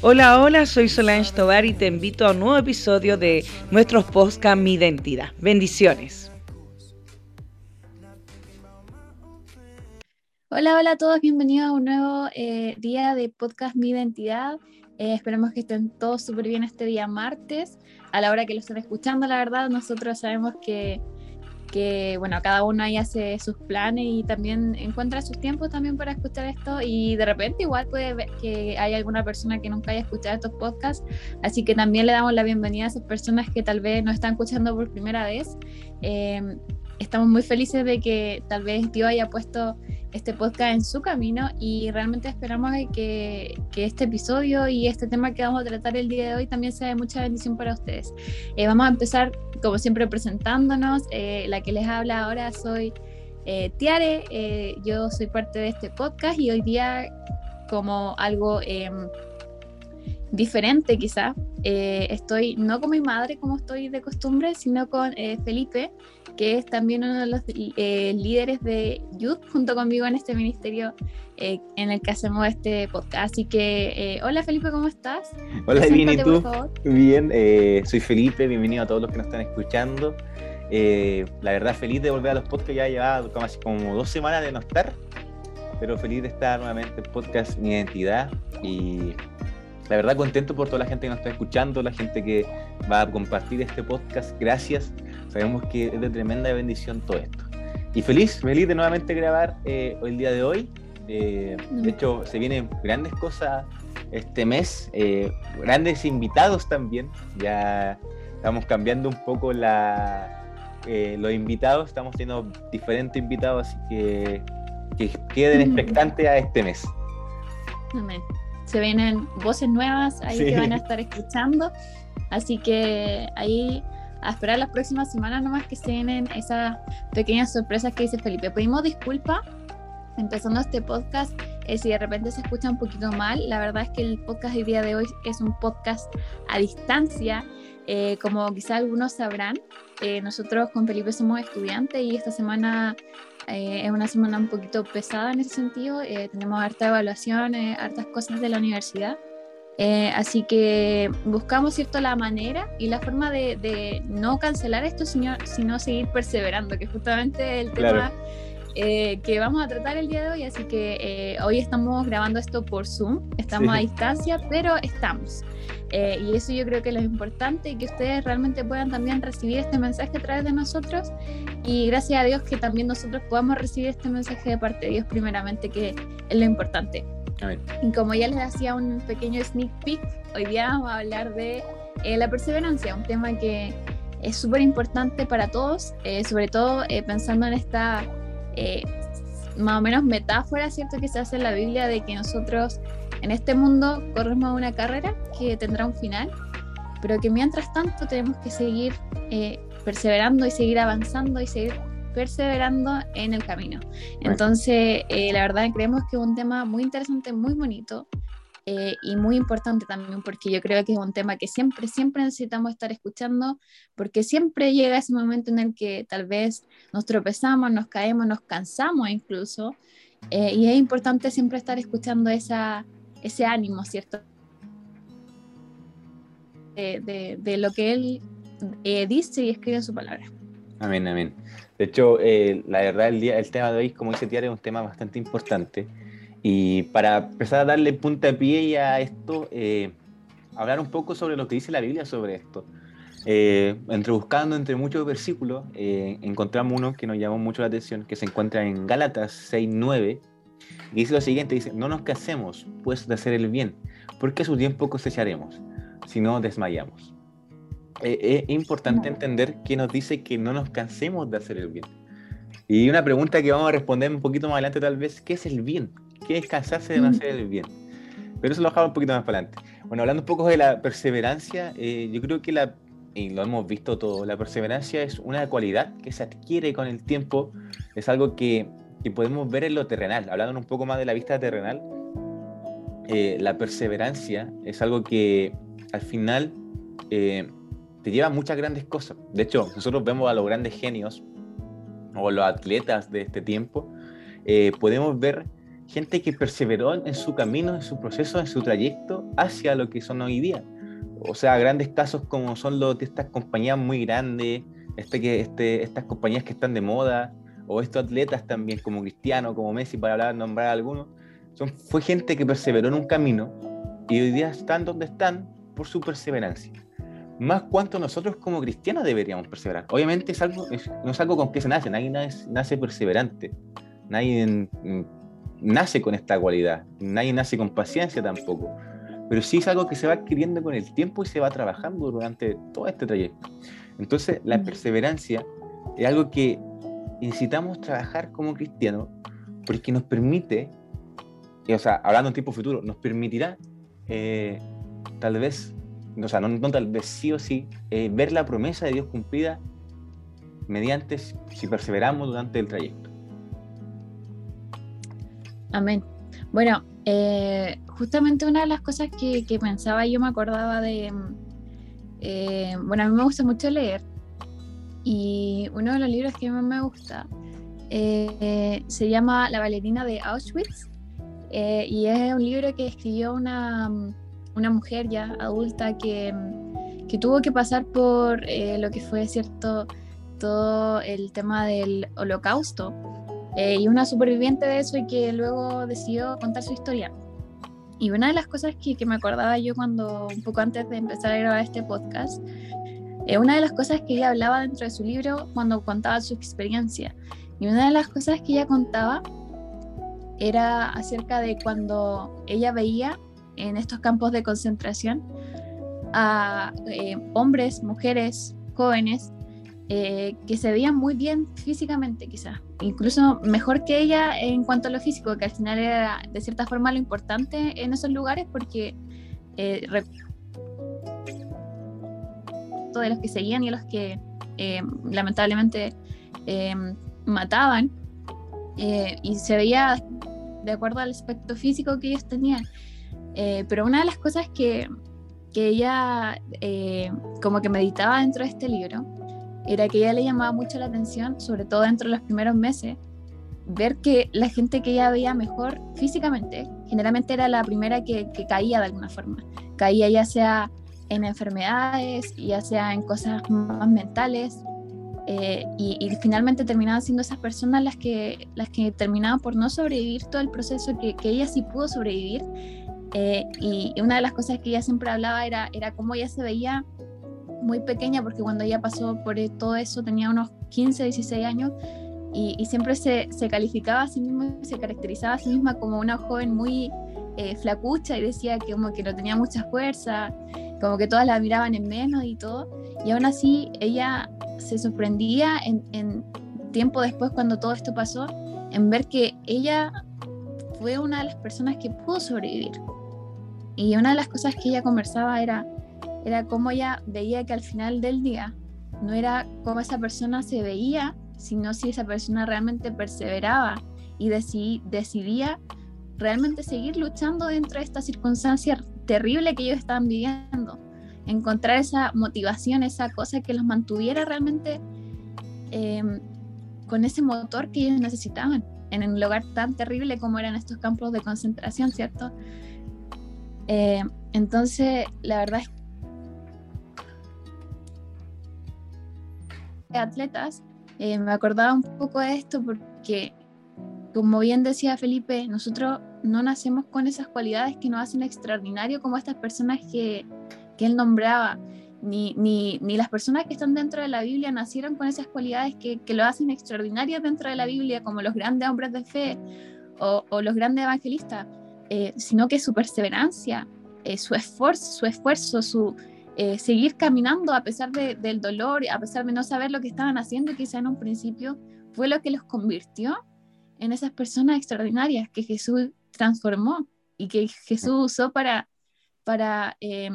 Hola, hola, soy Solange Tobar y te invito a un nuevo episodio de nuestros podcast Mi Identidad. Bendiciones. Hola, hola a todos, bienvenidos a un nuevo eh, día de podcast Mi Identidad. Eh, esperemos que estén todos súper bien este día martes. A la hora que lo estén escuchando, la verdad, nosotros sabemos que que bueno, cada uno ahí hace sus planes y también encuentra sus tiempos también para escuchar esto y de repente igual puede que hay alguna persona que nunca haya escuchado estos podcasts, así que también le damos la bienvenida a esas personas que tal vez no están escuchando por primera vez. Eh, estamos muy felices de que tal vez Dios haya puesto este podcast en su camino y realmente esperamos que, que, este episodio y este tema que vamos a tratar el día de hoy también sea de mucha bendición para ustedes. Eh, vamos a empezar, como siempre, presentándonos. Eh, la que les habla ahora soy eh, Tiare, yo soy parte de este podcast y hoy día como algo diferente quizá, estoy no con mi madre como estoy de costumbre, sino con Felipe que es también uno de los eh, líderes de Youth junto conmigo en este ministerio eh, en el que hacemos este podcast. Así que, eh, hola Felipe, ¿cómo estás? Hola, bien, ¿y tú? Bien, soy Felipe, bienvenido a todos los que nos están escuchando. la verdad, feliz de volver a los podcasts, ya llevaba casi como dos semanas de no estar, pero feliz de estar nuevamente en podcast Mi Identidad y la verdad contento por toda la gente que nos está escuchando, la gente que va a compartir este podcast. Gracias Sabemos que es de tremenda bendición todo esto. Y feliz, feliz de nuevamente grabar eh, el día de hoy. Eh, de hecho, se vienen grandes cosas este mes, eh, grandes invitados también. Ya estamos cambiando un poco la, los invitados, estamos teniendo diferentes invitados, así que que queden expectantes a este mes. Amén. Se vienen voces nuevas ahí que van a estar escuchando, así que ahí a esperar las próximas semanas nomás que se vienen esas pequeñas sorpresas que dice Felipe. Pedimos disculpas empezando este podcast eh, si de repente se escucha un poquito mal. La verdad es que el podcast del día de hoy es un podcast a distancia. Eh, como quizá algunos sabrán, eh, nosotros con Felipe somos estudiantes y esta semana es una semana un poquito pesada en ese sentido. tenemos harta evaluación, hartas cosas de la universidad. Eh, así que buscamos cierto la manera y la forma de, no cancelar esto, sino, sino, seguir perseverando, que justamente el tema eh, que vamos a tratar el día de hoy. Así que eh, hoy estamos grabando esto por Zoom, estamos a distancia, pero estamos. y eso yo creo que es lo importante que ustedes realmente puedan también recibir este mensaje a través de nosotros. Y gracias a Dios que también nosotros podamos recibir este mensaje de parte de Dios primeramente, que es lo importante. Y como ya les hacía un pequeño sneak peek, hoy día vamos a hablar de eh, la perseverancia, un tema que es súper importante para todos, eh, sobre todo eh, pensando en esta más o menos metáfora, ¿cierto? Que se hace en la Biblia de que nosotros en este mundo corremos una carrera que tendrá un final, pero que mientras tanto tenemos que seguir perseverando y seguir avanzando y seguir perseverando en el camino. Entonces, eh, la verdad creemos que es un tema muy interesante, muy bonito eh, y muy importante también, porque yo creo que es un tema que siempre, siempre necesitamos estar escuchando, porque siempre llega ese momento en el que tal vez nos tropezamos, nos caemos, nos cansamos incluso, eh, y es importante siempre estar escuchando esa, ese ánimo, ¿cierto? De, de, lo que él dice y escribe en su palabra. Amén, amén. De hecho, eh, la verdad, el, día, el tema de hoy, como dice Tiara, es un tema bastante importante. Y para empezar a darle punta de pie a esto, eh, hablar un poco sobre lo que dice la Biblia sobre esto. Eh, entre buscando entre muchos versículos, encontramos uno que nos llamó mucho la atención, que se encuentra en Gálatas 6.9, y dice lo siguiente, dice, no nos casemos, pues, de hacer el bien, porque a su tiempo cosecharemos, si no desmayamos. Eh, es importante entender que nos dice que no nos cansemos de hacer el bien. Y una pregunta que vamos a responder un poquito más adelante tal vez, ¿qué es el bien? ¿Qué es cansarse de no hacer el bien? Pero eso lo dejamos un poquito más para adelante. Bueno, hablando un poco de la perseverancia, eh, yo creo que la, y lo hemos visto todo, la perseverancia es una cualidad que se adquiere con el tiempo, es algo que, que podemos ver en lo terrenal. Hablando un poco más de la vista terrenal, eh, la perseverancia es algo que al final te lleva muchas grandes cosas. De hecho, nosotros vemos a los grandes genios o los atletas de este tiempo, eh, podemos ver gente que perseveró en su camino, en su proceso, en su trayecto hacia lo que son hoy día. O sea, grandes casos como son los de estas compañías muy grandes, este que, este, estas compañías que están de moda, o estos atletas también, como Cristiano, como Messi, para hablar, nombrar algunos, son, fue gente que perseveró en un camino y hoy día están donde están por su perseverancia. Más cuanto nosotros como cristianos deberíamos perseverar. Obviamente es algo, no es algo con que se nace, nadie nace perseverante, nadie nace con esta cualidad, nadie nace con paciencia tampoco, pero sí es algo que se va adquiriendo con el tiempo y se va trabajando durante todo este trayecto. Entonces la perseverancia es algo que necesitamos trabajar como cristianos porque nos permite, o sea, hablando en tiempo futuro, nos permitirá eh, tal vez, o sea, no, tal vez sí o sí, eh, ver la promesa de Dios cumplida mediante si perseveramos durante el trayecto. Amén. Bueno, eh, justamente una de las cosas que, que, pensaba, yo me acordaba de, bueno, a mí me gusta mucho leer y uno de los libros que más me gusta eh, se llama La bailarina de Auschwitz eh, y es un libro que escribió una, una mujer ya adulta que, que, tuvo que pasar por eh, lo que fue cierto todo el tema del holocausto y una superviviente de eso y que luego decidió contar su historia. Y una de las cosas que, que me acordaba yo cuando un poco antes de empezar a grabar este podcast eh, una de las cosas que ella hablaba dentro de su libro cuando contaba su experiencia, y una de las cosas que ella contaba era acerca de cuando ella veía en estos campos de concentración a eh, hombres, mujeres, jóvenes eh, que se veían muy bien físicamente quizás, incluso mejor que ella en cuanto a lo físico, que al final era de cierta forma lo importante en esos lugares porque de los que seguían y los que eh, lamentablemente eh, mataban. Eh, y se veía de acuerdo al aspecto físico que ellos tenían. pero una de las cosas que, que ella como que meditaba dentro de este libro era que ella le llamaba mucho la atención, sobre todo dentro de los primeros meses, ver que la gente que ella veía mejor físicamente, generalmente era la primera que, caía de alguna forma. Caía ya sea en enfermedades, ya sea en cosas más mentales, eh, y, finalmente terminaban siendo esas personas las que, las que terminaban por no sobrevivir todo el proceso que, que ella sí pudo sobrevivir. Eh, y, una de las cosas que ella siempre hablaba era, era cómo ella se veía muy pequeña, porque cuando ella pasó por todo eso tenía unos 15, 16 años, y, siempre se, se, calificaba a sí misma, se caracterizaba a sí misma como una joven muy eh, flacucha y decía que como que no tenía mucha fuerza, como que todas la miraban en menos y todo, y aún así ella se sorprendía en, tiempo después cuando todo esto pasó, en ver que ella fue una de las personas que pudo sobrevivir. Y una de las cosas que ella conversaba era, era cómo ella veía que al final del día no era cómo esa persona se veía, sino si esa persona realmente perseveraba y decidía realmente seguir luchando dentro de esta circunstancia terrible que ellos estaban viviendo. Encontrar esa motivación, esa cosa que los mantuviera realmente em, con ese motor que ellos necesitaban en un lugar tan terrible como eran estos campos de concentración, ¿cierto? Eh, entonces, la verdad es atletas, eh, me acordaba un poco de esto porque como bien decía Felipe, nosotros no nacemos con esas cualidades que nos hacen extraordinario como estas personas que, que él nombraba. Ni, ni, ni, las personas que están dentro de la Biblia nacieron con esas cualidades que, que lo hacen extraordinarias dentro de la Biblia, como los grandes hombres de fe o, los grandes evangelistas, eh, sino que su perseverancia, eh, su esfuerzo, su, esfuerzo, su eh, seguir caminando a pesar de, del dolor, a pesar de no saber lo que estaban haciendo, quizá en un principio, fue lo que los convirtió en esas personas extraordinarias que Jesús transformó y que Jesús usó para, para eh,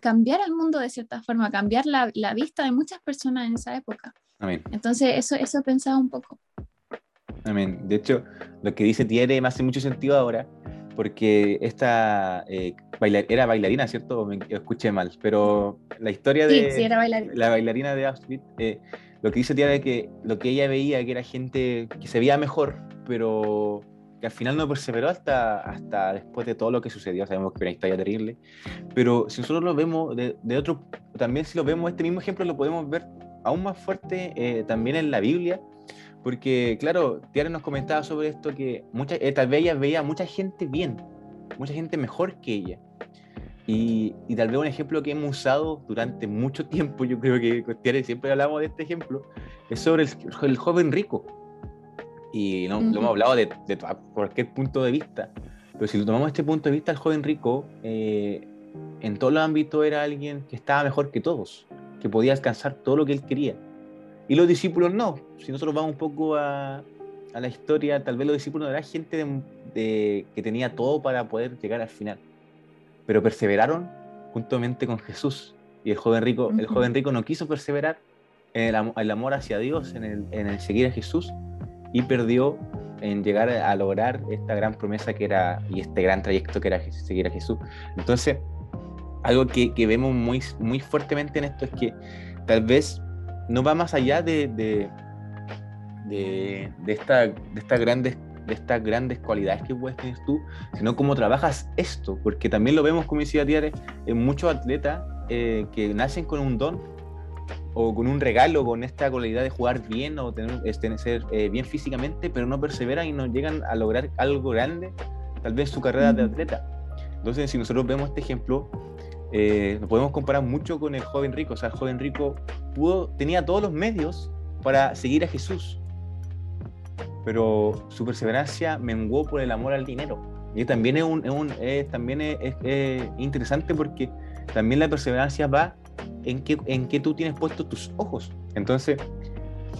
cambiar el mundo de cierta forma, cambiar la, la, vista de muchas personas en esa época. Amén. Entonces, eso, eso pensaba un poco. Amén. De hecho, lo que dice Tiere me hace mucho sentido ahora, porque esta eh, era bailarina, ¿cierto? Me escuché mal, pero la historia de sí, era bailarina. la bailarina de Auschwitz eh, lo que dice Tiara es que lo que ella veía que era gente que se veía mejor, pero que al final no perseveró hasta, hasta después de todo lo que sucedió. Sabemos que era una historia terrible. Pero si nosotros lo vemos de, de otro, también si lo vemos, este mismo ejemplo lo podemos ver aún más fuerte eh, también en la Biblia. Porque, claro, Tiara nos comentaba sobre esto que eh, tal vez ella veía mucha gente bien, mucha gente mejor que ella. Y, y, tal vez un ejemplo que hemos usado durante mucho tiempo, yo creo que con Tiara siempre hablamos de este ejemplo, es sobre el, el joven rico y no, lo hemos hablado de, de, cualquier punto de vista, pero si lo tomamos este punto de vista, el joven rico eh, en todo el ámbito era alguien que estaba mejor que todos, que podía alcanzar todo lo que él quería. Y los discípulos no. Si nosotros vamos un poco a, a la historia, tal vez los discípulos eran gente de, de, que tenía todo para poder llegar al final, pero perseveraron juntamente con Jesús. Y el joven rico, uh -huh. el joven rico no quiso perseverar en el, el amor hacia Dios, en el, en el seguir a Jesús, y perdió en llegar a lograr esta gran promesa que era y este gran trayecto que era seguir a Jesús. Entonces, algo que, que vemos muy, muy fuertemente en esto es que tal vez no va más allá de, de, de, de, esta, de, estas grandes, de estas grandes cualidades que puedes tener tú, sino cómo trabajas esto, porque también lo vemos, como decía Tiare, en muchos atletas eh, que nacen con un don o con un regalo, con esta cualidad de jugar bien o tener, tener ser eh, bien físicamente, pero no perseveran y no llegan a lograr algo grande, tal vez su carrera de atleta. Entonces, si nosotros vemos este ejemplo, eh, nos podemos comparar mucho con el joven rico. O sea, el joven rico pudo, tenía todos los medios para seguir a Jesús, pero su perseverancia menguó por el amor al dinero. Y también es, un, es, un, es también es, es interesante porque también la perseverancia va en qué, en qué tú tienes puestos tus ojos. Entonces,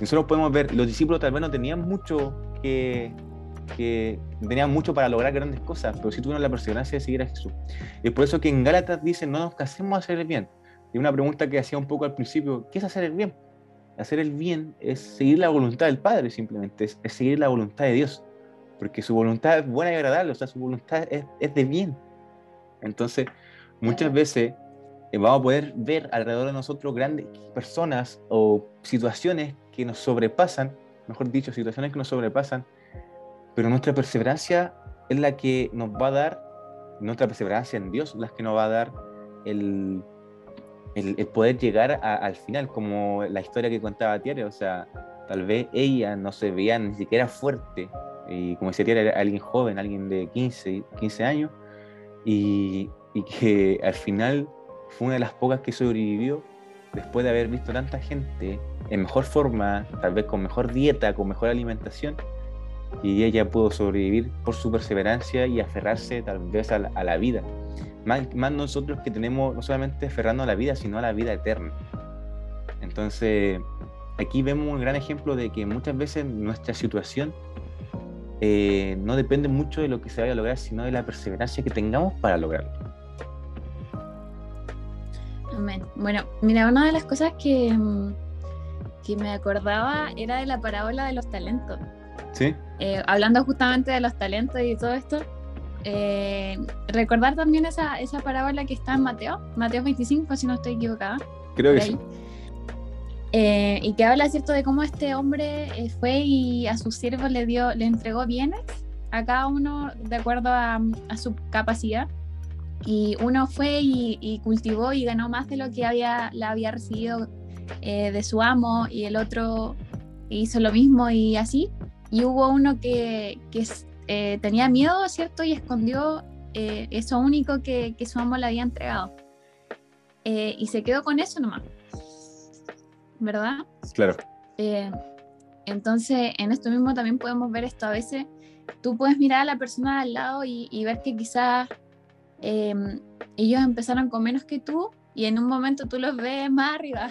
nosotros podemos ver, los discípulos tal vez no tenían mucho que, que tenían mucho para lograr grandes cosas, pero sí tuvieron la perseverancia de seguir a Jesús. Y es por eso que en Gálatas dicen, no nos casemos a hacer el bien. Y una pregunta que hacía un poco al principio, ¿qué es hacer el bien? Hacer el bien es seguir la voluntad del Padre, simplemente, es, es seguir la voluntad de Dios, porque su voluntad es buena y agradable, o sea, su voluntad es, es de bien. Entonces, muchas veces vamos a poder ver alrededor de nosotros grandes personas o situaciones que nos sobrepasan, mejor dicho, situaciones que nos sobrepasan, pero nuestra perseverancia es la que nos va a dar, nuestra perseverancia en Dios, la que nos va a dar el, el, poder llegar al final, como la historia que contaba Tiare, o sea, tal vez ella no se veía ni siquiera fuerte, y como decía Tiare, era alguien joven, alguien de 15, 15 años, y, y que al final fue una de las pocas que sobrevivió después de haber visto tanta gente en mejor forma, tal vez con mejor dieta, con mejor alimentación, y ella pudo sobrevivir por su perseverancia y aferrarse tal vez a la, a la vida. Más, más, nosotros que tenemos no solamente aferrando a la vida, sino a la vida eterna. Entonces, aquí vemos un gran ejemplo de que muchas veces nuestra situación eh, no depende mucho de lo que se vaya a lograr, sino de la perseverancia que tengamos para lograrlo. Amén. Bueno, mira, una de las cosas que, que me acordaba era de la parábola de los talentos. Sí. Eh, hablando justamente de los talentos y todo esto, eh, recordar también esa, esa parábola que está en Mateo, Mateo 25, si no estoy equivocada. Creo que sí. Eh, y que habla, ¿cierto?, de cómo este hombre eh, fue y a sus siervos le, dio, le entregó bienes a cada uno de acuerdo a, a su capacidad y uno fue y, y, cultivó y ganó más de lo que había, la había recibido eh, de su amo y el otro hizo lo mismo y así. Y hubo uno que, que eh, tenía miedo, ¿cierto? Y escondió eh, eso único que, que, su amo le había entregado. Eh, y se quedó con eso nomás. ¿Verdad? Claro. Eh, entonces, en esto mismo también podemos ver esto. A veces tú puedes mirar a la persona al lado y, y ver que quizás eh, ellos empezaron con menos que tú y en un momento tú los ves más arriba.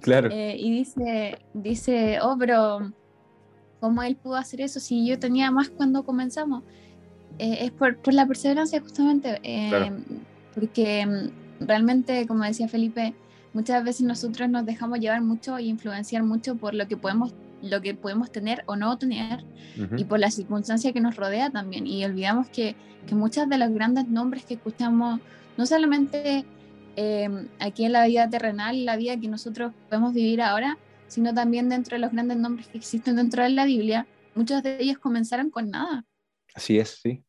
Claro. eh, y dice, dice, oh, pero ¿cómo él pudo hacer eso si yo tenía más cuando comenzamos? Eh, es por, por, la perseverancia justamente, eh, claro. porque mm, realmente, como decía Felipe, muchas veces nosotros nos dejamos llevar mucho e influenciar mucho por lo que podemos lo que podemos tener o no tener uh -huh. y por la circunstancia que nos rodea también. Y olvidamos que, que muchos de los grandes nombres que escuchamos, no solamente eh, aquí en la vida terrenal, la vida que nosotros podemos vivir ahora, sino también dentro de los grandes nombres que existen dentro de la Biblia, muchos de ellos comenzaron con nada. Así es, sí.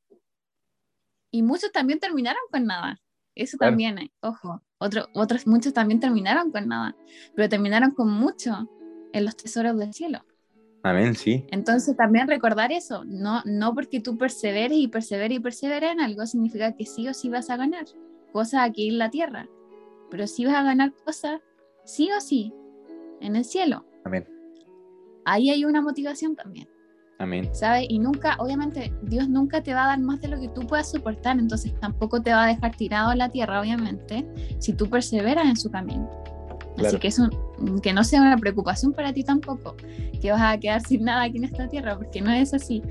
Y muchos también terminaron con nada. Eso también, eh, ojo. Otro, otros muchos también terminaron con nada, pero terminaron con mucho en los tesoros del cielo. Amén, sí. Entonces también recordar eso, no, no porque tú perseveres y perseveres y perseveres en algo significa que sí o sí vas a ganar cosas aquí en la tierra, pero sí vas a ganar cosas sí o sí en el cielo. Amén. Ahí hay una motivación también. Amén. ¿Sabes? Y nunca, obviamente, Dios nunca te va a dar más de lo que tú puedas soportar, entonces tampoco te va a dejar tirado en la tierra, obviamente, si tú perseveras en su camino. Así que eso, que no sea una preocupación para ti tampoco, que vas a quedar sin nada aquí en esta tierra, porque no es así.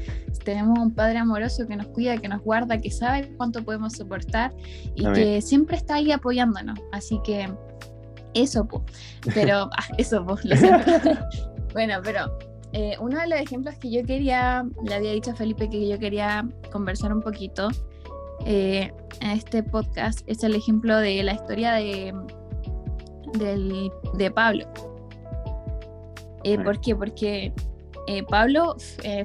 Tenemos un Padre amoroso que nos cuida, que nos guarda, que sabe cuánto podemos soportar y que siempre está ahí apoyándonos. Así que eso, pues. Pero, ah, eso, pues, bueno, pero eh, uno de los ejemplos que yo quería, le había dicho a Felipe que yo quería conversar un poquito eh, en este podcast, es el ejemplo de la historia de, de Pablo. Eh, ¿Por qué? Porque Pablo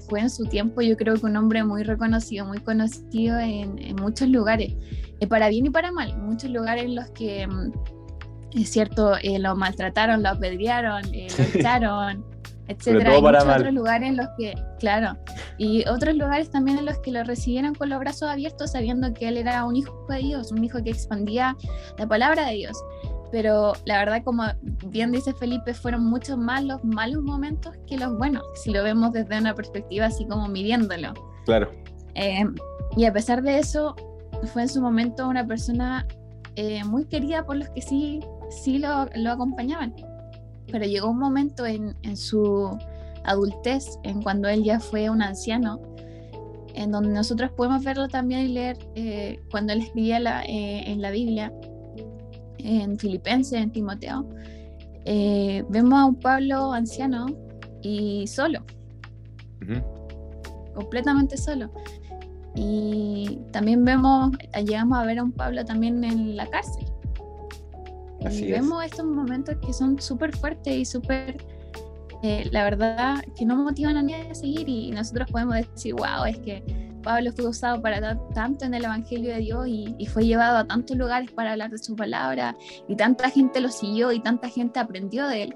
fue en su tiempo, yo creo que un hombre muy reconocido, muy conocido en, en muchos lugares, para bien y para mal, muchos lugares en los que, mm, es cierto, lo maltrataron, lo apedrearon, lo echaron etcétera. Hay muchos otros lugares en los que, claro, y otros lugares también en los que lo recibieron con los brazos abiertos, sabiendo que él era un hijo de Dios, un hijo que expandía la palabra de Dios. Pero la verdad, como bien dice Felipe, fueron muchos más los malos momentos que los buenos, si lo vemos desde una perspectiva así como midiéndolo. Claro. Eh, y a pesar de eso, fue en su momento una persona eh, muy querida por los que sí, sí lo, lo acompañaban. Pero llegó un momento en, en su adultez, en cuando él ya fue un anciano, en donde nosotros podemos verlo también y leer eh, cuando él escribía la, eh, en la Biblia, en Filipenses, en Timoteo, eh, vemos a un Pablo anciano y solo, completamente solo. Y también vemos, llegamos a ver a un Pablo también en la cárcel y vemos estos momentos que son súper fuertes y súper, eh, la verdad, que no motivan a nadie a seguir y nosotros podemos decir, wow, es que Pablo fue usado para tanto en el Evangelio de Dios y, y, fue llevado a tantos lugares para hablar de su palabra y tanta gente lo siguió y tanta gente aprendió de él.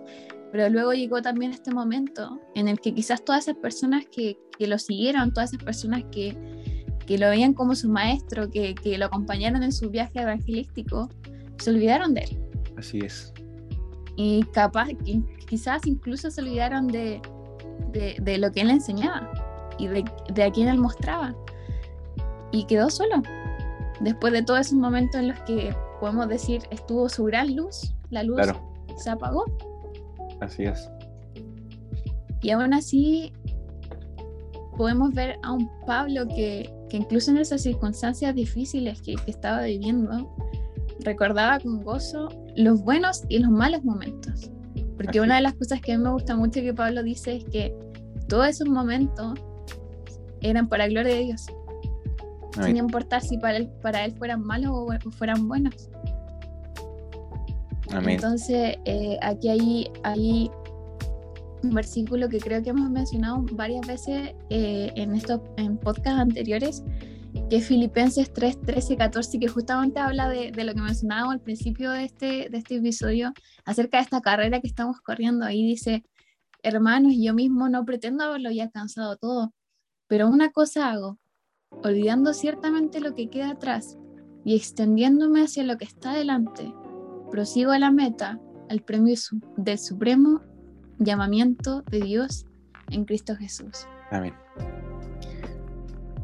Pero luego llegó también este momento en el que quizás todas esas personas que, que lo siguieron, todas esas personas que, que lo veían como su maestro, que, que lo acompañaron en su viaje evangelístico, se olvidaron de él. Así es. Y capaz, quizás incluso se olvidaron de, de, lo que él enseñaba y de, de, a quién él mostraba. Y quedó solo. Después de todos esos momentos en los que podemos decir estuvo su gran luz, la luz se apagó. Así es. Y aún así podemos ver a un Pablo que, que incluso en esas circunstancias difíciles que, que estaba viviendo, recordaba con gozo los buenos y los malos momentos. Porque una de las cosas que a mí me gusta mucho que Pablo dice es que todos esos momentos eran para gloria de Dios. Sin importar si para él, para él fueran malos o, fueran buenos. Entonces, eh, aquí hay, hay un versículo que creo que hemos mencionado varias veces eh, en estos en podcasts anteriores, que es Filipenses 3, 13, 14, que justamente habla de, de, lo que mencionábamos al principio de este, de este episodio, acerca de esta carrera que estamos corriendo. Ahí dice, hermanos, yo mismo no pretendo haberlo ya alcanzado todo, pero una cosa hago, olvidando ciertamente lo que queda atrás y extendiéndome hacia lo que está delante, prosigo a la meta, al premio del supremo llamamiento de Dios en Cristo Jesús. Amén.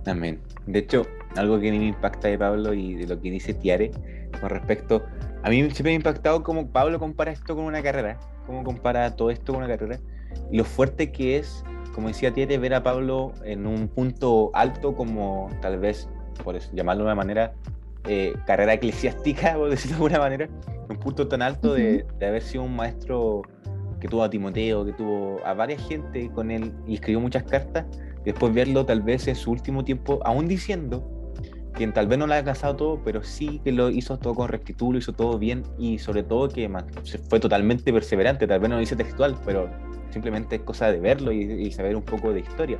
Amén. De hecho, algo que a mí me impacta de Pablo y de lo que dice Tiare con respecto. A mí siempre me ha impactado cómo Pablo compara esto con una carrera, cómo compara todo esto con una carrera, y lo fuerte que es, como decía Tiare, ver a Pablo en un punto alto, como tal vez, por llamarlo de una manera, eh, carrera eclesiástica, por decirlo de alguna manera, un punto tan alto de, de haber sido un maestro que tuvo a Timoteo, que tuvo a varias gente con él y escribió muchas cartas después verlo tal vez en su último tiempo, aún diciendo quien tal vez no lo haya alcanzado todo, pero sí que lo hizo todo con rectitud, lo hizo todo bien y sobre todo que fue totalmente perseverante, tal vez no lo dice textual, pero simplemente es cosa de verlo y, saber un poco de historia.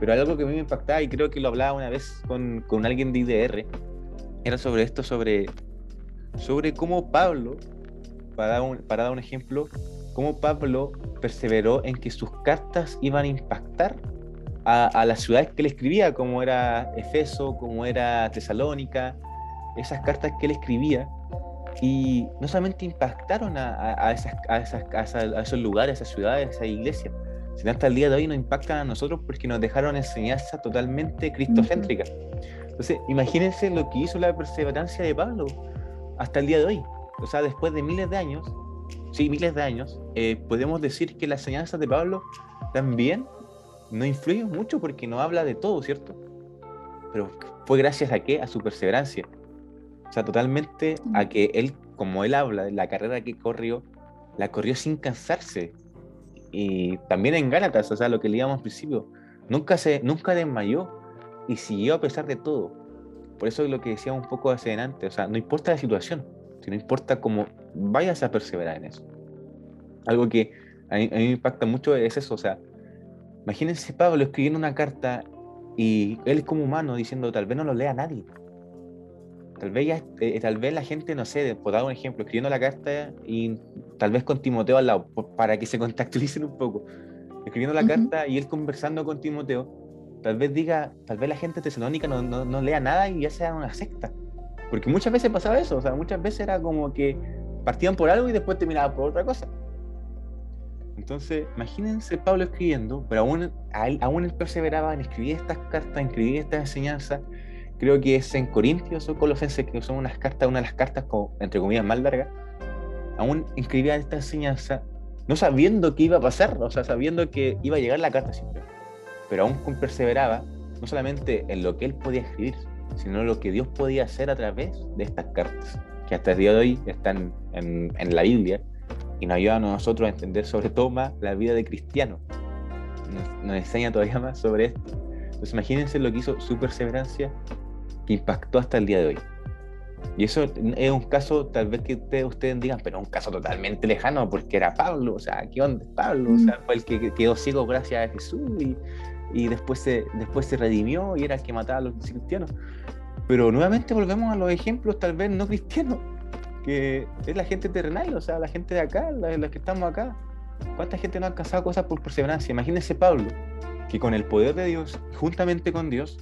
Pero algo que a mí me impactaba y creo que lo hablaba una vez con, con alguien de IDR, era sobre esto, sobre, sobre cómo Pablo, para dar, un, para dar un ejemplo, cómo Pablo perseveró en que sus cartas iban a impactar a, las ciudades que él escribía, como era Efeso, como era Tesalónica, esas cartas que él escribía, y no solamente impactaron a, esas, a, esos lugares, a esas ciudades, a esas iglesias, sino hasta el día de hoy nos impactan a nosotros porque nos dejaron enseñanza totalmente cristocéntrica. Entonces, imagínense lo que hizo la perseverancia de Pablo hasta el día de hoy. O sea, después de miles de años, sí, miles de años, eh, podemos decir que las enseñanzas de Pablo también no influye mucho porque no habla de todo, ¿cierto? Pero fue gracias a qué? A su perseverancia. O sea, totalmente a que él, como él habla la carrera que corrió, la corrió sin cansarse. Y también en Gálatas, o sea, lo que leíamos al principio, nunca, se, nunca desmayó y siguió a pesar de todo. Por eso es lo que decía un poco hace adelante, o sea, no importa la situación, sino importa cómo vayas a perseverar en eso. Algo que a mí, a mí me impacta mucho es eso, o sea, Imagínense Pablo escribiendo una carta y él como humano diciendo tal vez no lo lea nadie. Tal vez, ya, eh, tal vez la gente, no sé, por dar un ejemplo, escribiendo la carta y tal vez con Timoteo al lado, para que se contactualicen un poco. Escribiendo la carta y él conversando con Timoteo, tal vez diga, tal vez la gente tesalónica no, no, no lea nada y ya sea una secta. Porque muchas veces pasaba eso, o sea, muchas veces era como que partían por algo y después terminaban por otra cosa. Entonces, imagínense Pablo escribiendo, pero aún, aún él perseveraba en escribir estas cartas, en escribir estas enseñanzas. Creo que es en Corintios o Colosenses, que son unas cartas, una de las cartas, como, entre comillas, más largas. Aún escribía esta enseñanza, no sabiendo qué iba a pasar, o sea, sabiendo que iba a llegar la carta siempre. Pero aún perseveraba, no solamente en lo que él podía escribir, sino en lo que Dios podía hacer a través de estas cartas, que hasta el día de hoy están en, en la Biblia y nos ayuda a nosotros a entender sobre todo más la vida de cristiano. Nos, enseña todavía más sobre esto. Entonces imagínense lo que hizo su perseverancia que impactó hasta el día de hoy. Y eso es un caso, tal vez que ustedes, ustedes digan, pero un caso totalmente lejano, porque era Pablo, o sea, ¿qué onda Pablo? O sea, mm. fue el que quedó ciego gracias a Jesús y, y después, se, después se redimió y era el que mataba a los cristianos. Pero nuevamente volvemos a los ejemplos tal vez no cristianos que es la gente terrenal, o sea, la gente de acá, la, que estamos acá. ¿Cuánta gente no ha alcanzado cosas por perseverancia? Imagínense Pablo, que con el poder de Dios, juntamente con Dios,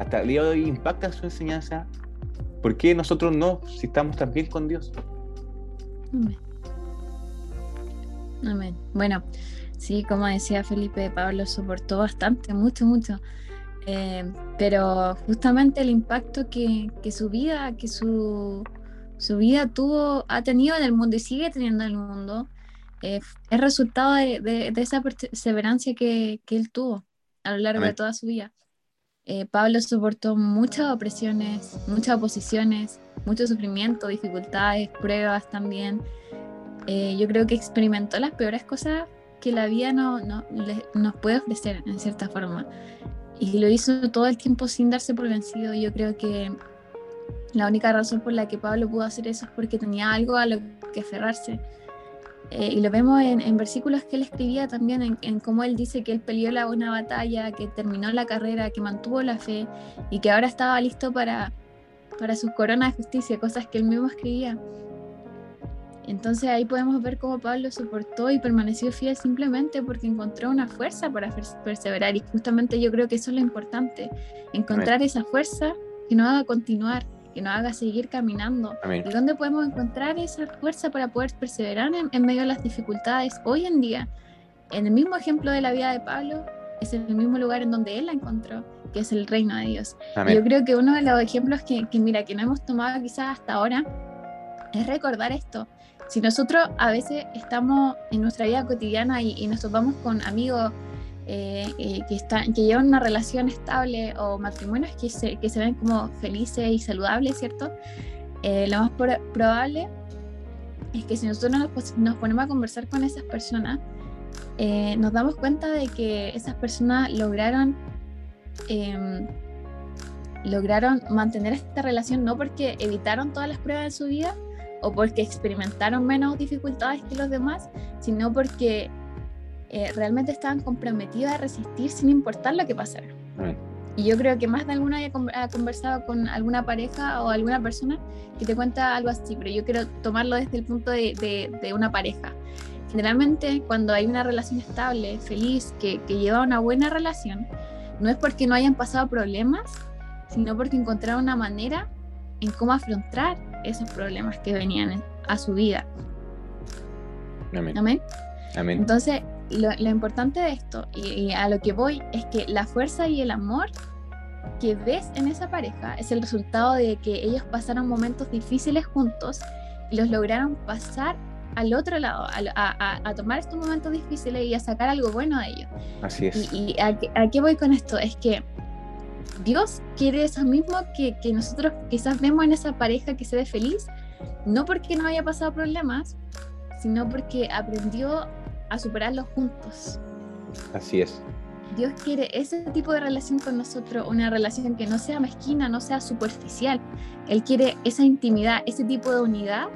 hasta el día de hoy impacta su enseñanza. ¿Por qué nosotros no, si estamos también con Dios? Amén. Amén. Bueno, sí, como decía Felipe, Pablo soportó bastante, mucho, mucho. Eh, pero justamente el impacto que, que su vida, que su su vida tuvo, ha tenido en el mundo y sigue teniendo en el mundo, eh, es resultado de, esa perseverancia que, él tuvo a lo largo de toda su vida. Eh, Pablo soportó muchas opresiones, muchas oposiciones, mucho sufrimiento, dificultades, pruebas también. Eh, yo creo que experimentó las peores cosas que la vida no, nos puede ofrecer en cierta forma. Y lo hizo todo el tiempo sin darse por vencido. Yo creo que la única razón por la que Pablo pudo hacer eso es porque tenía algo a lo que aferrarse. Eh, y lo vemos en, versículos que él escribía también, en, cómo él dice que él peleó la buena batalla, que terminó la carrera, que mantuvo la fe y que ahora estaba listo para, para su corona de justicia, cosas que él mismo escribía. Entonces ahí podemos ver cómo Pablo soportó y permaneció fiel simplemente porque encontró una fuerza para perseverar. Y justamente yo creo que eso es lo importante, encontrar esa fuerza que nos haga continuar, que nos haga seguir caminando. ¿Y dónde podemos encontrar esa fuerza para poder perseverar en, medio de las dificultades hoy en día? En el mismo ejemplo de la vida de Pablo, es en el mismo lugar en donde él la encontró, que es el reino de Dios. Yo creo que uno de los ejemplos que, mira, que no hemos tomado quizás hasta ahora, es recordar esto. Si nosotros a veces estamos en nuestra vida cotidiana y, y nos topamos con amigos eh, eh, que, están, que llevan una relación estable o matrimonios que se, que se ven como felices y saludables, ¿cierto? Eh, lo más probable es que si nosotros nos, nos, ponemos a conversar con esas personas, nos damos cuenta de que esas personas lograron em, lograron mantener esta relación no porque evitaron todas las pruebas de su vida o porque experimentaron menos dificultades que los demás, sino porque eh, realmente estaban comprometidos a resistir sin importar lo que pasara. Y yo creo que más de alguna ha conversado con alguna pareja o alguna persona que te cuenta algo así, pero yo quiero tomarlo desde el punto de, de, una pareja. Generalmente cuando hay una relación estable, feliz, que, que lleva una buena relación, no es porque no hayan pasado problemas, sino porque encontraron una manera en cómo afrontar esos problemas que venían a su vida. Amén. Amén. Amén. Entonces, lo, importante de esto y, a lo que voy es que la fuerza y el amor que ves en esa pareja es el resultado de que ellos pasaron momentos difíciles juntos y los lograron pasar al otro lado, a, tomar estos momentos difíciles y a sacar algo bueno de ellos. Así es. ¿Y, a, qué voy con esto? Es que Dios quiere eso mismo que, que nosotros quizás vemos en esa pareja que se ve feliz, no porque no haya pasado problemas, sino porque aprendió a superarlos juntos. Así es. Dios quiere ese tipo de relación con nosotros, una relación que no sea mezquina, no sea superficial. Él quiere esa intimidad, ese tipo de unidad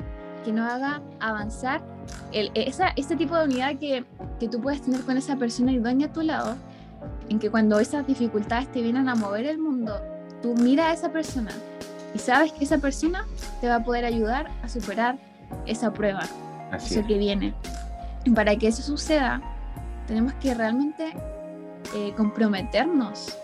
que nos haga avanzar, el, esa, ese tipo de unidad que, que tú puedes tener con esa persona idónea a tu lado, en que cuando esas dificultades te vienen a mover el mundo, tú miras a esa persona y sabes que esa persona te va a poder ayudar a superar esa prueba, Así eso que viene para que eso suceda, tenemos que realmente eh, comprometernos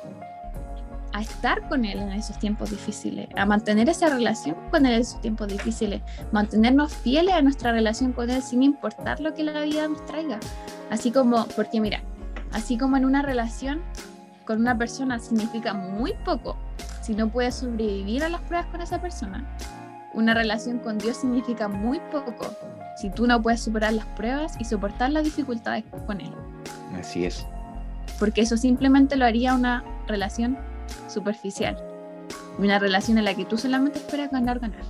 a estar con Él en esos tiempos difíciles, a mantener esa relación con Él en esos tiempos difíciles, mantenernos fieles a nuestra relación con Él sin importar lo que la vida nos traiga. Así como, porque mira, así como en una relación con una persona significa muy poco si no puedes sobrevivir a las pruebas con esa persona, una relación con Dios significa muy poco si tú no puedes superar las pruebas y soportar las dificultades con Él. Así es. Porque eso simplemente lo haría una relación superficial. Una relación en la que tú solamente esperas ganar, ganar.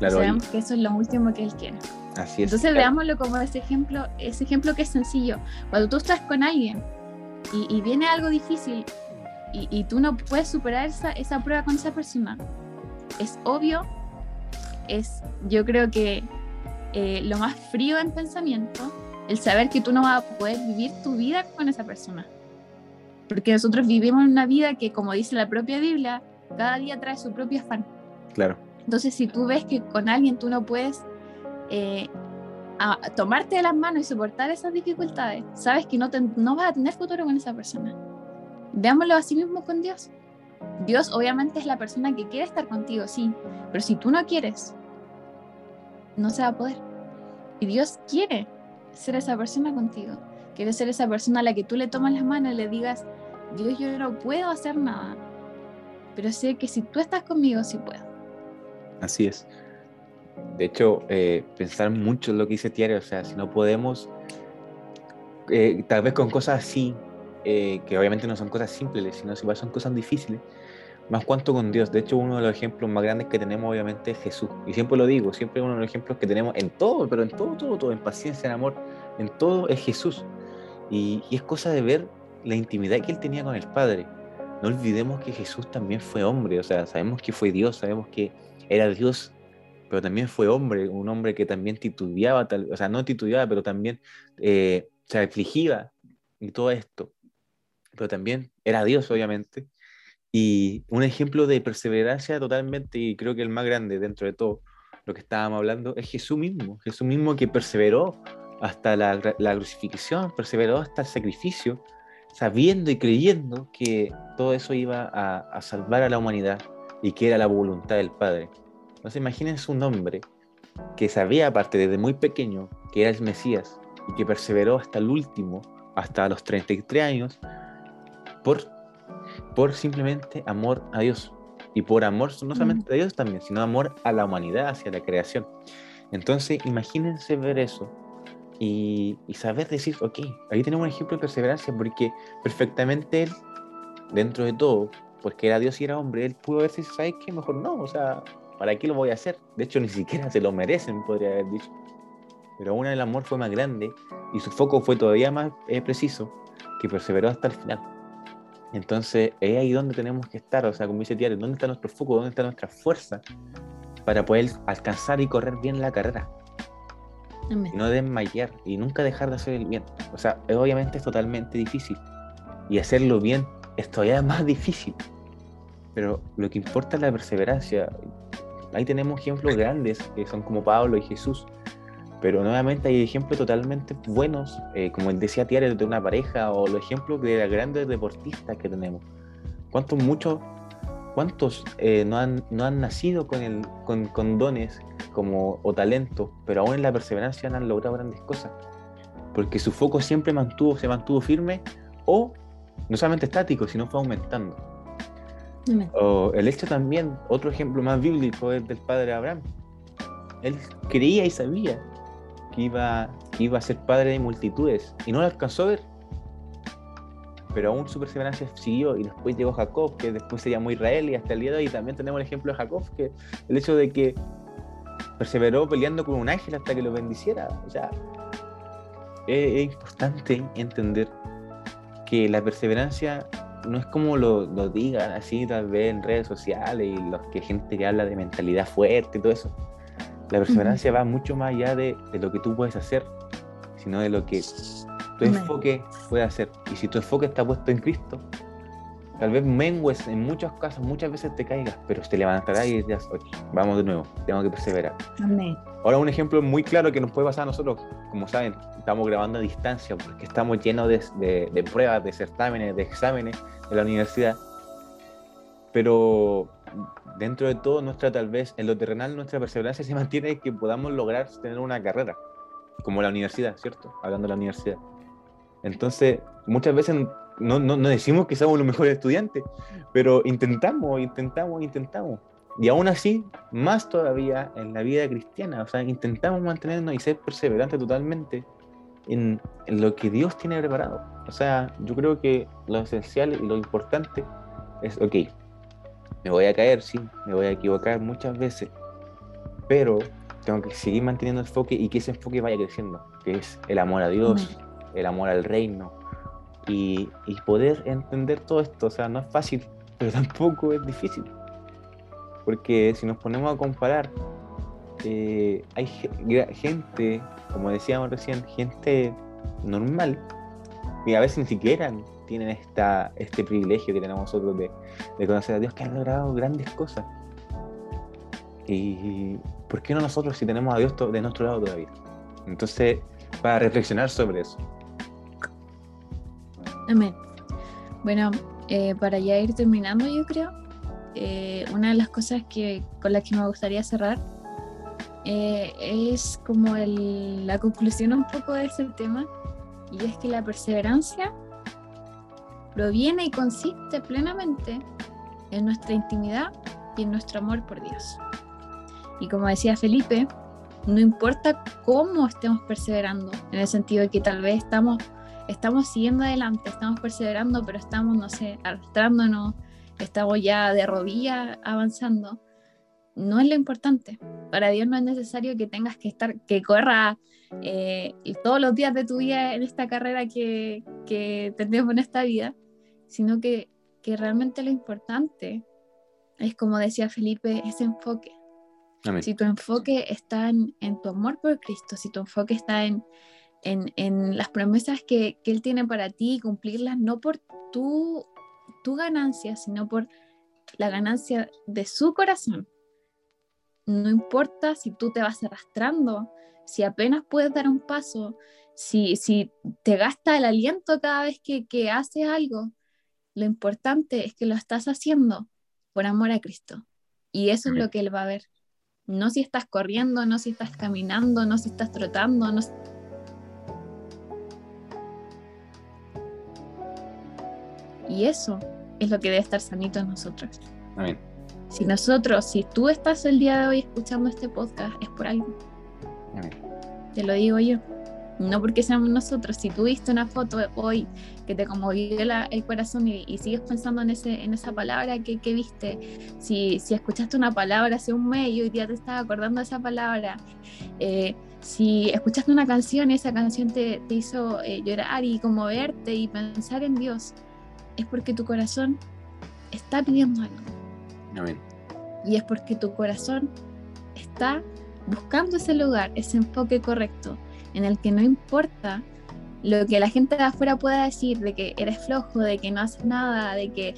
Claro, Sabemos que eso es lo último que Él quiere. Así es. Entonces veámoslo como ese ejemplo, ese ejemplo que es sencillo. Cuando tú estás con alguien y, viene algo difícil y, y, tú no puedes superar esa, esa prueba con esa persona, es obvio, es, yo creo que eh, lo más frío en pensamiento, el saber que tú no vas a poder vivir tu vida con esa persona. Porque nosotros vivimos una vida que, como dice la propia Biblia, cada día trae su propio afán. Claro. Entonces, si tú ves que con alguien tú no puedes eh, tomarte de las manos y soportar esas dificultades, sabes que no, no vas a tener futuro con esa persona. Veámoslo así mismo con Dios. Dios obviamente es la persona que quiere estar contigo, sí, pero si tú no quieres, no se va a poder. Y Dios quiere ser esa persona contigo. Quiere ser esa persona a la que tú le tomas las manos y le digas, Dios, yo no puedo hacer nada, pero sé que si tú estás conmigo, sí puedo. Así es. De hecho, eh, pensar mucho en lo que dice Tiare, o sea, si no podemos, eh, tal vez con cosas así, eh, que obviamente no son cosas simples, sino si son cosas difíciles, más cuanto con Dios. De hecho, uno de los ejemplos más grandes que tenemos obviamente es Jesús. Y siempre lo digo, siempre uno de los ejemplos que tenemos en todo, pero en todo, todo, todo, en paciencia, en amor, en todo es Jesús. Y, es cosa de ver la intimidad que él tenía con el Padre. No olvidemos que Jesús también fue hombre, o sea, sabemos que fue Dios, sabemos que era Dios, pero también fue hombre, un hombre que también titubeaba, o sea, no titubeaba, pero también eh, se afligía y todo esto. Pero también era Dios, obviamente, y un ejemplo de perseverancia totalmente, y creo que el más grande dentro de todo lo que estábamos hablando, es Jesús mismo. Jesús mismo que perseveró hasta la, crucifixión, perseveró hasta el sacrificio, sabiendo y creyendo que todo eso iba a, salvar a la humanidad y que era la voluntad del Padre. Entonces imagínense un hombre que sabía aparte desde muy pequeño que era el Mesías y que perseveró hasta el último, hasta los 33 años, por por simplemente amor a Dios. Y por amor no solamente a Dios también, sino amor a la humanidad, hacia la creación. Entonces, imagínense ver eso y, saber decir, ok, ahí tenemos un ejemplo de perseverancia, porque perfectamente él, dentro de todo, porque era Dios y era hombre, él pudo decir, ¿sabes qué? Mejor no, o sea, ¿para qué lo voy a hacer? De hecho, ni siquiera se lo merecen, podría haber dicho. Pero aún el amor fue más grande y su foco fue todavía más eh, preciso, que perseveró hasta el final. Entonces, es ahí donde tenemos que estar, o sea, como dice Tiare, ¿dónde está nuestro foco? ¿Dónde está nuestra fuerza para poder alcanzar y correr bien la carrera? Y no desmayar y nunca dejar de hacer el bien. O sea, obviamente es totalmente difícil. Y hacerlo bien es todavía más difícil. Pero lo que importa es la perseverancia. Ahí tenemos ejemplos grandes que son como Pablo y Jesús. Pero nuevamente hay ejemplos totalmente buenos, eh, como decía Tiare, de una pareja o los ejemplos de los grandes deportistas que tenemos. ¿Cuántos muchos, cuántos eh, no, han, no han nacido con, el, con, con dones como, o talento, pero aún en la perseverancia han logrado grandes cosas? Porque su foco siempre mantuvo, se mantuvo firme o no solamente estático, sino fue aumentando. O el hecho también, otro ejemplo más bíblico es del padre Abraham. Él creía y sabía que iba, iba a ser padre de multitudes y no lo alcanzó a ver. Pero aún su perseverancia siguió y después llegó Jacob, que después se llamó Israel y hasta el día de hoy también tenemos el ejemplo de Jacob, que el hecho de que perseveró peleando con un ángel hasta que lo bendiciera. O sea, es, importante entender que la perseverancia no es como lo, lo, digan así tal vez en redes sociales y los que gente que habla de mentalidad fuerte y todo eso. La perseverancia va mucho más allá de, lo que tú puedes hacer, sino de lo que tu enfoque puede hacer. Y si tu enfoque está puesto en Cristo, tal vez mengues en muchos casos, muchas veces te caigas, pero te levantarás y dirás, oye, vamos de nuevo, tengo que perseverar. Amén. Ahora un ejemplo muy claro que nos puede pasar a nosotros, como saben, estamos grabando a distancia porque estamos llenos de, de pruebas, de certámenes, de exámenes de la universidad. Pero dentro de todo, nuestra tal vez en lo terrenal, nuestra perseverancia se mantiene que podamos lograr tener una carrera, como la universidad, ¿cierto? Hablando de la universidad. Entonces, muchas veces no, no, no decimos que somos los mejores estudiantes, pero intentamos, intentamos, intentamos. Y aún así, más todavía en la vida cristiana, o sea, intentamos mantenernos y ser perseverantes totalmente en, en, lo que Dios tiene preparado. O sea, yo creo que lo esencial y lo importante es, ok, me voy a caer, sí, me voy a equivocar muchas veces, pero tengo que seguir manteniendo el enfoque y que ese enfoque vaya creciendo, que es el amor a Dios, el amor al reino y, y, poder entender todo esto. O sea, no es fácil, pero tampoco es difícil. Porque si nos ponemos a comparar, eh, hay gente, como decíamos recién, gente normal, y a veces ni siquiera tienen esta, este privilegio que tenemos nosotros de, conocer a Dios, que han logrado grandes cosas. ¿Y por qué no nosotros si tenemos a Dios de nuestro lado todavía? Entonces, para reflexionar sobre eso. Amén. Bueno, eh, para ya ir terminando, yo creo, eh, una de las cosas que, con las que me gustaría cerrar eh, es como el, la conclusión un poco de ese tema, y es que la perseverancia proviene y consiste plenamente en nuestra intimidad y en nuestro amor por Dios. Y como decía Felipe, no importa cómo estemos perseverando, en el sentido de que tal vez estamos, estamos siguiendo adelante, estamos perseverando, pero estamos, no sé, arrastrándonos, estamos ya de rodillas avanzando, no es lo importante. Para Dios no es necesario que tengas que estar, que corra eh, todos los días de tu vida en esta carrera que, que tenemos en esta vida, sino que, que realmente lo importante es, como decía Felipe, ese enfoque. Si tu enfoque está en, en, tu amor por Cristo, si tu enfoque está en, en, en las promesas que, que, Él tiene para ti y cumplirlas, no por tu, tu ganancia, sino por la ganancia de su corazón. No importa si tú te vas arrastrando, si apenas puedes dar un paso, si, si te gasta el aliento cada vez que, que haces algo, lo importante es que lo estás haciendo por amor a Cristo. Y eso es lo que Él va a ver. No si estás corriendo, no si estás caminando, no si estás trotando, no Y eso es lo que debe estar sanito en nosotros. Amén. Si nosotros, si tú estás el día de hoy escuchando este podcast, es por algo. Amén. Te lo digo yo no porque seamos nosotros, si tú viste una foto hoy que te conmovió el corazón y, sigues pensando en, ese, en esa palabra que, que viste, si, si, escuchaste una palabra hace un mes y hoy día te estás acordando de esa palabra, eh, si escuchaste una canción y esa canción te, te hizo eh, llorar y conmoverte y pensar en Dios, es porque tu corazón está pidiendo algo. Y es porque tu corazón está buscando ese lugar, ese enfoque correcto, en el que no importa lo que la gente de afuera pueda decir de que eres flojo, de que no haces nada, de que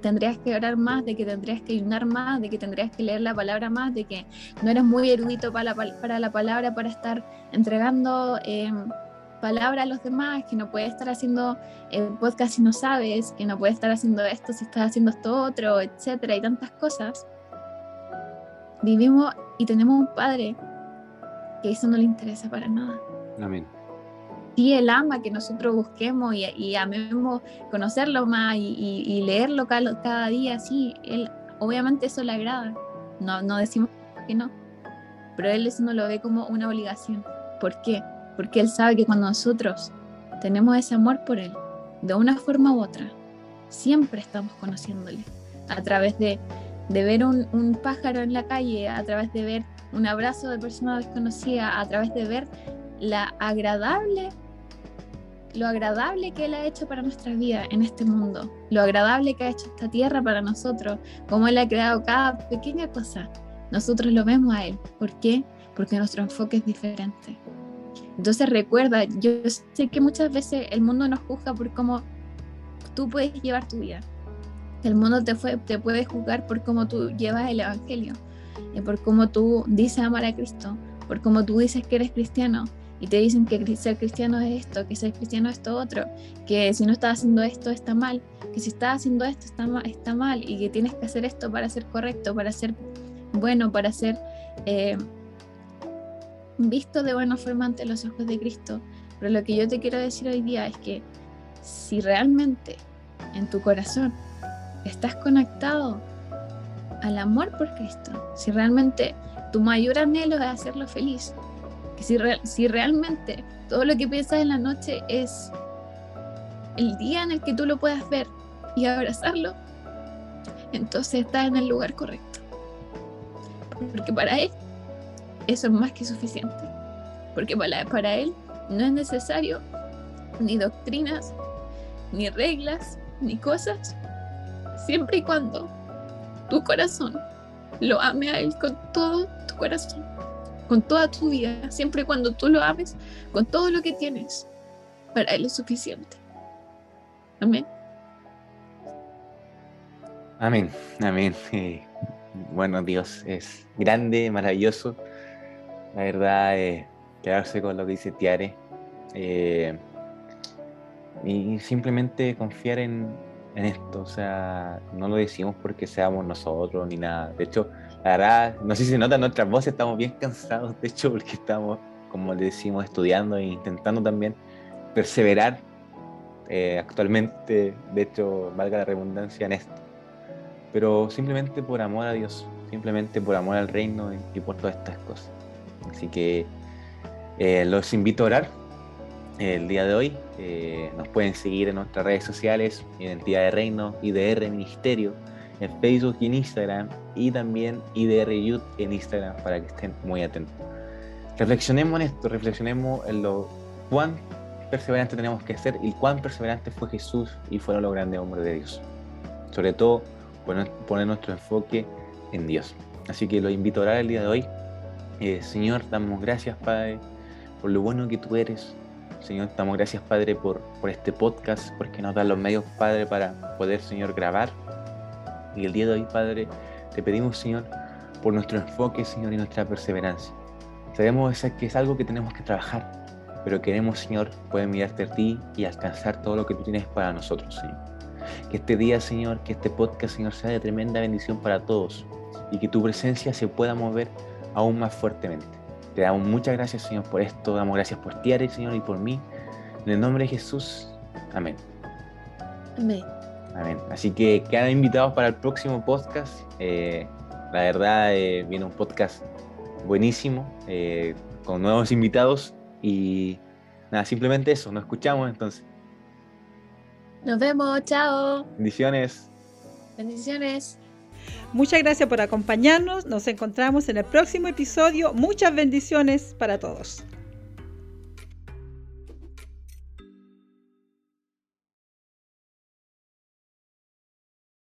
tendrías que orar más, de que tendrías que ayunar más, de que tendrías que leer la palabra más, de que no eres muy erudito para la, palabra, para estar entregando eh, palabra a los demás, que no puedes estar haciendo eh, podcast si no sabes, que no puedes estar haciendo esto si estás haciendo esto otro, etcétera, y tantas cosas. Vivimos y tenemos un padre que eso no le interesa para nada. Amén sí Él ama que nosotros busquemos y, amemos conocerlo más y, leerlo cada, día, sí, Él, obviamente eso le agrada, no, no decimos que no, pero Él eso no lo ve como una obligación. ¿Por qué? Porque Él sabe que cuando nosotros tenemos ese amor por Él, de una forma u otra, siempre estamos conociéndole, a través de, de ver un, un pájaro en la calle, a través de ver un abrazo de persona desconocida, a través de ver la agradable lo agradable que Él ha hecho para nuestra vida en este mundo, lo agradable que ha hecho esta tierra para nosotros, cómo Él ha creado cada pequeña cosa. Nosotros lo vemos a Él. ¿Por qué? Porque nuestro enfoque es diferente. Entonces recuerda, yo sé que muchas veces el mundo nos juzga por cómo tú puedes llevar tu vida. El mundo te, puede juzgar por cómo tú llevas el Evangelio, y por cómo tú dices amar a Cristo, por cómo tú dices que eres cristiano, y te dicen que ser cristiano es esto, que ser cristiano es esto otro, que si no estás haciendo esto está mal, que si estás haciendo esto está, mal, y que tienes que hacer esto para ser correcto, para ser bueno, para ser eh, visto de buena forma ante los ojos de Cristo. Pero lo que yo te quiero decir hoy día es que si realmente en tu corazón estás conectado al amor por Cristo, si realmente tu mayor anhelo es hacerlo feliz, que si, realmente todo lo que piensas en la noche es el día en el que tú lo puedas ver y abrazarlo, entonces estás en el lugar correcto. Porque para Él eso es más que suficiente. Porque para, para Él no es necesario ni doctrinas, ni reglas, ni cosas, siempre y cuando tu corazón lo ame a Él con todo tu corazón con toda tu vida, siempre y cuando tú lo ames, con todo lo que tienes, para Él es suficiente. Amén. Amén, amén. bueno, Dios es grande, maravilloso. La verdad, eh, quedarse con lo que dice Tiare. Eh, y simplemente confiar en, en esto. O sea, no lo decimos porque seamos nosotros ni nada. De hecho, la no sé si se nota nuestras voces, estamos bien cansados, de hecho, porque estamos, como le decimos, estudiando e intentando también perseverar eh, actualmente, de hecho, valga la redundancia en esto. Pero simplemente por amor a Dios, simplemente por amor al reino y, por todas estas cosas. Así que eh, los invito a orar el día de hoy. Eh, nos pueden seguir en nuestras redes sociales, Identidad de Reino, IDR Ministerio en Facebook y en Instagram y también IDR Youth en Instagram para que estén muy atentos. Reflexionemos en esto, reflexionemos en lo cuán perseverante tenemos que ser y cuán perseverante fue Jesús y fueron los grandes hombres de Dios. Sobre todo poner, nuestro enfoque en Dios. Así que los invito a orar el día de hoy. Eh, Señor, damos gracias, Padre, por lo bueno que tú eres. Señor, damos gracias, Padre, por, por este podcast, porque nos da los medios, Padre, para poder, Señor, grabar y el día de hoy, Padre, te pedimos, Señor, por nuestro enfoque, Señor, y nuestra perseverancia. Sabemos que es algo que tenemos que trabajar, pero queremos, Señor, poder mirarte a ti y alcanzar todo lo que tú tienes para nosotros, Señor. Que este día, Señor, que este podcast, Señor, sea de tremenda bendición para todos y que tu presencia se pueda mover aún más fuertemente. Te damos muchas gracias, Señor, por esto. Damos gracias por ti, Señor, y por mí. En el nombre de Jesús. Amén. Amén. Así que quedan invitados para el próximo podcast. Eh, la verdad, eh, viene un podcast buenísimo, eh, con nuevos invitados. Y nada, simplemente eso, nos escuchamos entonces. Nos vemos, chao. Bendiciones. Bendiciones. Muchas gracias por acompañarnos. Nos encontramos en el próximo episodio. Muchas bendiciones para todos.